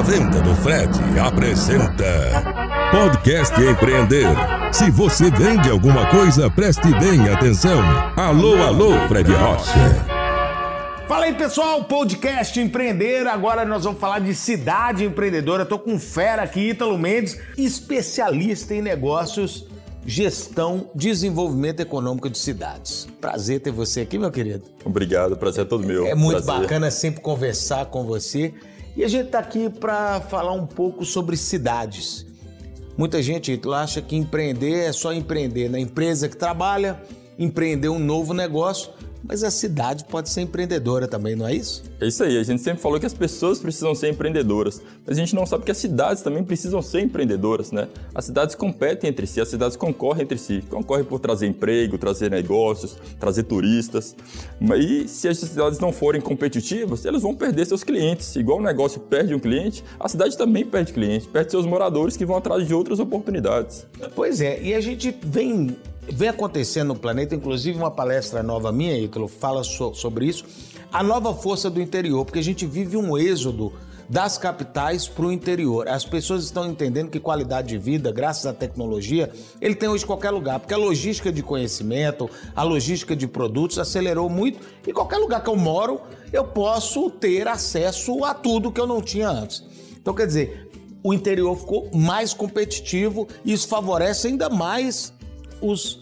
A Venda do Fred apresenta Podcast Empreender. Se você vende alguma coisa, preste bem atenção. Alô, alô, Fred Rocha. Fala aí pessoal, podcast Empreender. Agora nós vamos falar de cidade empreendedora. Tô com fera aqui, Ítalo Mendes, especialista em negócios, gestão, desenvolvimento econômico de cidades. Prazer ter você aqui, meu querido. Obrigado, prazer é todo meu. É muito prazer. bacana sempre conversar com você. E a gente está aqui para falar um pouco sobre cidades. Muita gente acha que empreender é só empreender na empresa que trabalha, empreender um novo negócio, mas a cidade pode ser empreendedora também, não é isso? É isso aí, a gente sempre falou que as pessoas precisam ser empreendedoras, mas a gente não sabe que as cidades também precisam ser empreendedoras, né? As cidades competem entre si, as cidades concorrem entre si, concorrem por trazer emprego, trazer negócios, trazer turistas. E se as cidades não forem competitivas, elas vão perder seus clientes. Igual o negócio perde um cliente, a cidade também perde cliente, perde seus moradores que vão atrás de outras oportunidades. Pois é, e a gente vem vem acontecendo no planeta, inclusive uma palestra nova minha, Ítalo, fala so, sobre isso, a nova força do interior, porque a gente vive um êxodo das capitais para o interior. As pessoas estão entendendo que qualidade de vida, graças à tecnologia, ele tem hoje em qualquer lugar, porque a logística de conhecimento, a logística de produtos acelerou muito e qualquer lugar que eu moro, eu posso ter acesso a tudo que eu não tinha antes. Então, quer dizer, o interior ficou mais competitivo e isso favorece ainda mais os.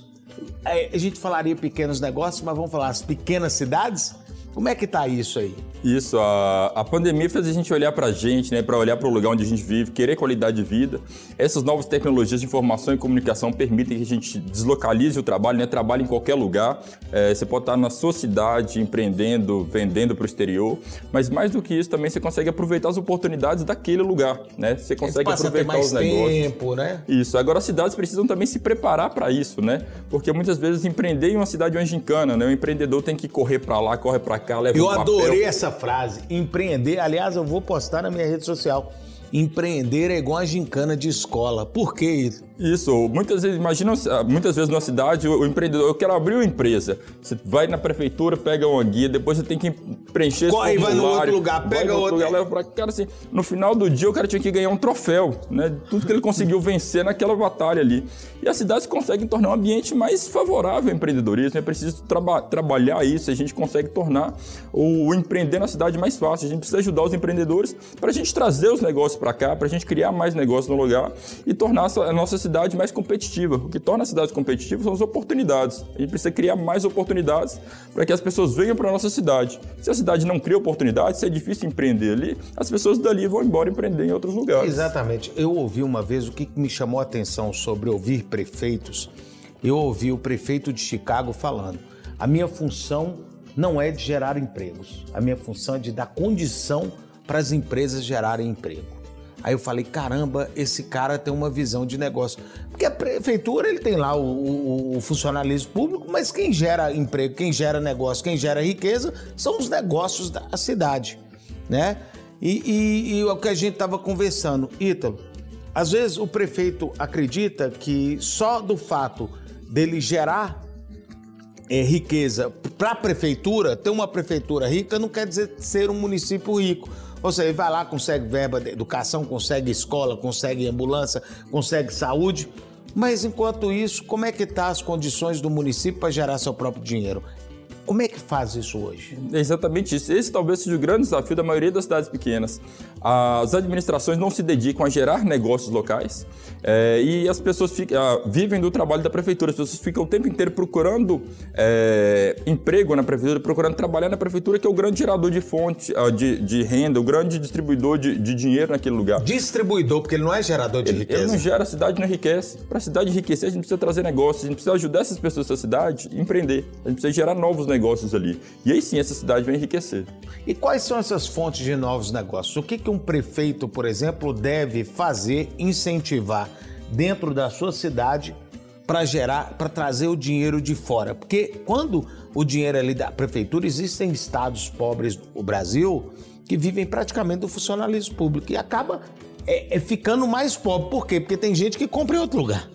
É, a gente falaria pequenos negócios, mas vamos falar as pequenas cidades? Como é que tá isso aí? Isso, a, a pandemia fez a gente olhar para a gente, né, para olhar para o lugar onde a gente vive, querer qualidade de vida. Essas novas tecnologias de informação e comunicação permitem que a gente deslocalize o trabalho, né, trabalhe em qualquer lugar. É, você pode estar na sua cidade, empreendendo, vendendo para o exterior, mas mais do que isso também você consegue aproveitar as oportunidades daquele lugar, né? Você consegue aproveitar os negócios. Tempo, né? Isso. Agora as cidades precisam também se preparar para isso, né? Porque muitas vezes empreender em uma cidade é uma gincana, né? O empreendedor tem que correr para lá, corre para cá, leva Eu um adorei papel. Essa frase, empreender. Aliás, eu vou postar na minha rede social. Empreender é igual a gincana de escola. Por que isso? Isso, muitas vezes, imagina, muitas vezes na cidade, o, o empreendedor, eu quero abrir uma empresa. Você vai na prefeitura, pega uma guia, depois você tem que preencher esse Corre, vai no formulário, outro lugar, pega outro. lugar, leva pra cara assim. No final do dia, o cara tinha que ganhar um troféu, né? Tudo que ele conseguiu vencer naquela batalha ali. E as cidades conseguem tornar um ambiente mais favorável ao empreendedorismo. É preciso traba trabalhar isso, a gente consegue tornar o, o empreender na cidade mais fácil. A gente precisa ajudar os empreendedores para a gente trazer os negócios para cá, para a gente criar mais negócios no lugar e tornar a nossa cidade mais competitiva. O que torna a cidade competitiva são as oportunidades. A gente precisa criar mais oportunidades para que as pessoas venham para a nossa cidade. Se a cidade não cria oportunidades, se é difícil empreender ali, as pessoas dali vão embora empreender em outros lugares. Exatamente. Eu ouvi uma vez o que me chamou a atenção sobre ouvir prefeitos. Eu ouvi o prefeito de Chicago falando: a minha função não é de gerar empregos, a minha função é de dar condição para as empresas gerarem emprego. Aí eu falei, caramba, esse cara tem uma visão de negócio. Porque a prefeitura ele tem lá o, o, o, funcionalismo público, mas quem gera emprego, quem gera negócio, quem gera riqueza são os negócios da cidade, né? E, e, e o que a gente estava conversando, Ítalo, às vezes o prefeito acredita que só do fato dele gerar é, riqueza para a prefeitura, ter uma prefeitura rica não quer dizer ser um município rico. Ou seja, vai lá, consegue verba de educação, consegue escola, consegue ambulância, consegue saúde. Mas enquanto isso, como é que tá as condições do município para gerar seu próprio dinheiro? Como é que faz isso hoje? É exatamente isso. Esse talvez seja o grande desafio da maioria das cidades pequenas. As administrações não se dedicam a gerar negócios locais é, e as pessoas ficam, vivem do trabalho da prefeitura. As pessoas ficam o tempo inteiro procurando é, emprego na prefeitura, procurando trabalhar na prefeitura, que é o grande gerador de fonte, de, de renda, o grande distribuidor de, de, dinheiro naquele lugar. Distribuidor, porque ele não é gerador de ele, riqueza. Ele não gera, a cidade não enriquece. Para a cidade enriquecer, a gente precisa trazer negócios, a gente precisa ajudar essas pessoas da cidade a empreender. A gente precisa gerar novos negócios negócios ali. E aí sim essa cidade vai enriquecer. E quais são essas fontes de novos negócios? O que, que um prefeito, por exemplo, deve fazer, incentivar dentro da sua cidade para gerar, para trazer o dinheiro de fora? Porque quando o dinheiro é ali da prefeitura, existem estados pobres no Brasil que vivem praticamente do funcionalismo público e acaba é, é ficando mais pobre. Por quê? Porque tem gente que compra em outro lugar.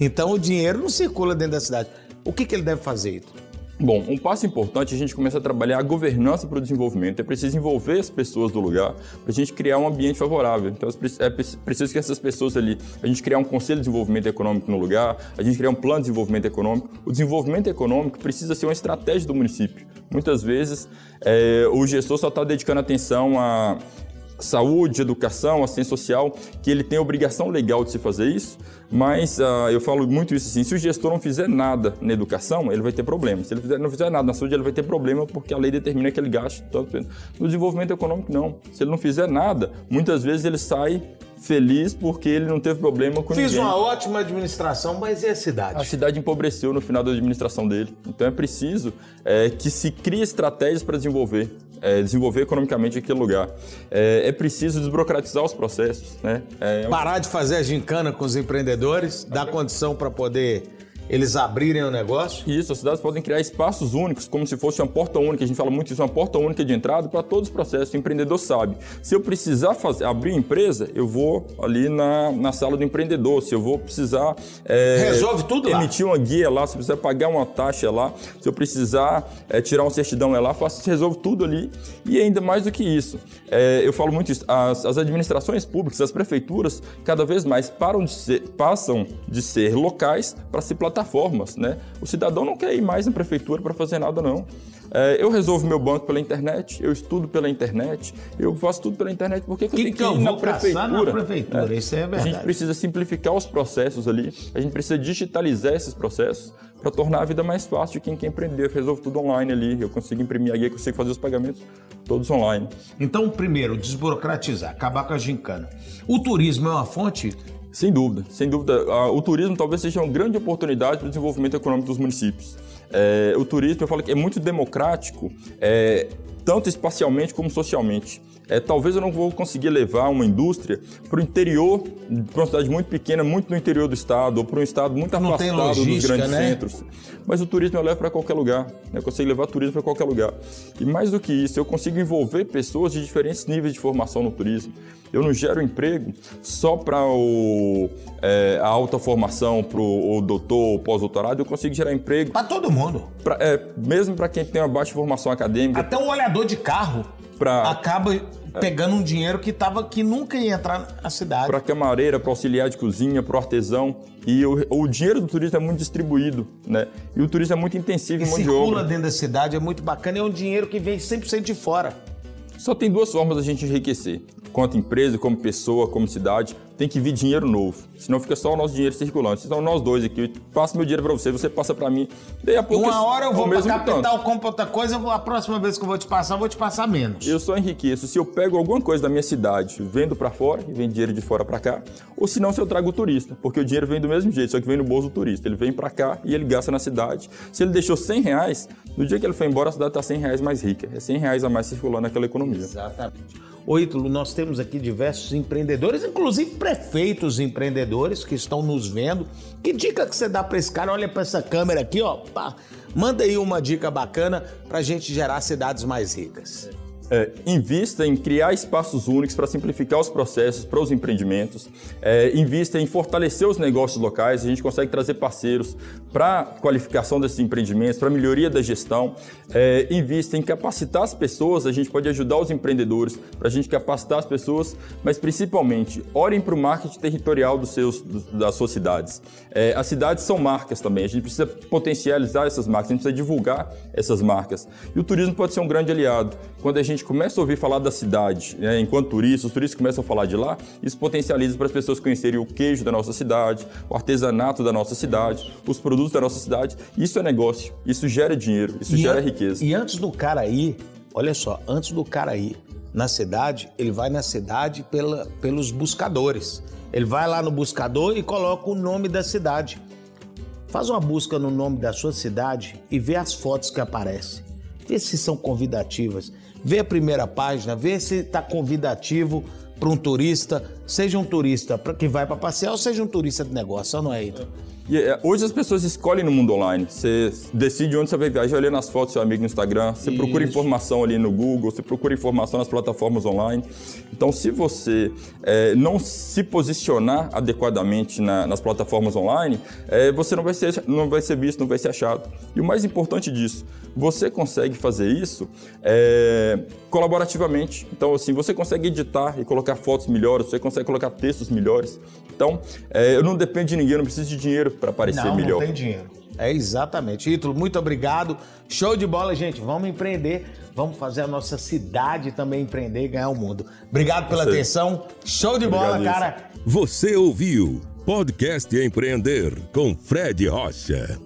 Então o dinheiro não circula dentro da cidade. O que, que ele deve fazer, Ito? Bom, um passo importante é a gente começar a trabalhar a governança para o desenvolvimento. É preciso envolver as pessoas do lugar para a gente criar um ambiente favorável. Então, é preciso que essas pessoas ali, a gente criar um conselho de desenvolvimento econômico no lugar, a gente criar um plano de desenvolvimento econômico. O desenvolvimento econômico precisa ser uma estratégia do município. Muitas vezes, é, o gestor só está dedicando atenção a saúde, educação, assistência social, que ele tem a obrigação legal de se fazer isso, mas uh, eu falo muito isso assim, se o gestor não fizer nada na educação, ele vai ter problema. Se ele fizer, não fizer nada na saúde, ele vai ter problema porque a lei determina que ele gaste tanto. No desenvolvimento econômico, não. Se ele não fizer nada, muitas vezes ele sai feliz porque ele não teve problema com Fiz ninguém. uma ótima administração, mas e a cidade? A cidade empobreceu no final da administração dele. Então é preciso é, que se crie estratégias para desenvolver é, desenvolver economicamente aquele lugar. É, é, preciso desburocratizar os processos. Né? É, Parar de fazer a gincana com os empreendedores, dar condição para poder eles abrirem o negócio? Isso, as cidades podem criar espaços únicos, como se fosse uma porta única. A gente fala muito isso, uma porta única de entrada para todos os processos. O empreendedor sabe. Se eu precisar fazer, abrir empresa, eu vou ali na, na sala do empreendedor. Se eu vou precisar. É, Resolve tudo Emitir lá. uma guia lá, se eu precisar pagar uma taxa lá, se eu precisar é, tirar uma certidão é lá, faço, resolvo tudo ali. E ainda mais do que isso, é, eu falo muito isso, as, as, administrações públicas, as prefeituras, cada vez mais param de ser, passam de ser locais para se plataformas plataformas, né? O cidadão não quer ir mais na prefeitura para fazer nada, não. É, eu resolvo meu banco pela internet, eu estudo pela internet, eu faço tudo pela internet. Por que, que, que eu tenho que, que ir na prefeitura? na prefeitura? É. Isso é verdade. A gente precisa simplificar os processos ali, a gente precisa digitalizar esses processos para tornar a vida mais fácil de quem quer empreender. Eu resolvo tudo online ali, eu consigo imprimir a guia, consigo fazer os pagamentos todos online. Então, primeiro, desburocratizar, acabar com a gincana. O turismo é uma fonte sem dúvida, sem dúvida. O turismo talvez seja uma grande oportunidade para o desenvolvimento econômico dos municípios. É, o turismo, eu falo que é muito democrático, é, tanto espacialmente como socialmente. É, talvez eu não vou conseguir levar uma indústria para o interior, para uma cidade muito pequena, muito no interior do estado, ou para um estado muito não afastado dos grandes né? centros. Mas o turismo eu levo para qualquer lugar. Né? Eu consigo levar turismo para qualquer lugar. E mais do que isso, eu consigo envolver pessoas de diferentes níveis de formação no turismo. Eu não gero emprego só para é, a alta formação, para o doutor, pós-doutorado, eu consigo gerar emprego. Para todo mundo. Pra, é, mesmo para quem tem uma baixa formação acadêmica. Até o olhador de carro pra... acaba pegando um dinheiro que, tava, que nunca ia entrar na cidade. Para camareira, para auxiliar de cozinha, para artesão. E o, o, dinheiro do turista é muito distribuído, né? E o turista é muito intensivo e em mão de obra. circula dentro da cidade, é muito bacana. É um dinheiro que vem 100% de fora. Só tem duas formas da gente enriquecer. Quanto empresa, como pessoa, como cidade tem que vir dinheiro novo. Senão fica só o nosso dinheiro circulando. Então nós dois aqui, eu passo meu dinheiro para você, você passa para mim. Daí a pouco Uma hora eu vou para capital, compro outra coisa, vou, a próxima vez que eu vou te passar, eu vou te passar menos. Eu só enriqueço se eu pego alguma coisa da minha cidade, vendo para fora e vem dinheiro de fora para cá, ou se não se eu trago o turista, porque o dinheiro vem do mesmo jeito, só que vem no bolso do turista. Ele vem para cá e ele gasta na cidade. Se ele deixou 100 reais, no dia que ele foi embora, a cidade está 100 reais mais rica. É 100 reais a mais circulando naquela economia. Exatamente. Ô Ítalo, nós temos aqui diversos empreendedores, inclusive prefeitos empreendedores que estão nos vendo. Que dica que você dá para esse cara? Olha para essa câmera aqui, ó. Pá. Manda aí uma dica bacana para a gente gerar cidades mais ricas é, invista em criar espaços únicos para simplificar os processos para os empreendimentos, é, invista em fortalecer os negócios locais, a gente consegue trazer parceiros para qualificação desses empreendimentos, para melhoria da gestão, é, invista em capacitar as pessoas, a gente pode ajudar os empreendedores para a gente capacitar as pessoas, mas principalmente olhem para o marketing territorial dos seus, das suas cidades. É, as cidades são marcas também, a gente precisa potencializar essas marcas, a gente precisa divulgar essas marcas. E o turismo pode ser um grande aliado. Quando a gente começa a ouvir falar da cidade, né, enquanto turista, os turistas começam a falar de lá, isso potencializa para as pessoas conhecerem o queijo da nossa cidade, o artesanato da nossa cidade, os produtos da nossa cidade. Isso é negócio, isso gera dinheiro, isso e gera riqueza. E antes do cara ir, olha só, antes do cara ir na cidade, ele vai na cidade pela, pelos buscadores. Ele vai lá no buscador e coloca o nome da cidade. Faz uma busca no nome da sua cidade e vê as fotos que aparecem. Vê se são convidativas vê a primeira página, vê se está convidativo para um turista, seja um turista que vai para passear ou seja um turista de negócio, não é, Ito? E, é, hoje as pessoas escolhem no mundo online. Você decide onde você vai viajar, olha nas fotos do seu amigo no Instagram, você Isso. procura informação ali no Google, você procura informação nas plataformas online. Então, se você é, não se posicionar adequadamente na, nas plataformas online, é, você não vai, ser, não vai ser visto, não vai ser achado. E o mais importante disso, você consegue fazer isso é, colaborativamente. Então, assim, você consegue editar e colocar fotos melhores, você consegue colocar textos melhores. Então, é, eu não dependo de ninguém, eu não preciso de dinheiro para aparecer não, melhor. Não, tem dinheiro. É exatamente. Ítalo, muito obrigado. Show de bola, gente. Vamos empreender. Vamos fazer a nossa cidade também empreender e ganhar o mundo. Obrigado pela Você. atenção. Show de Obrigado bola, cara. Você ouviu Podcast Empreender com Fred Rocha.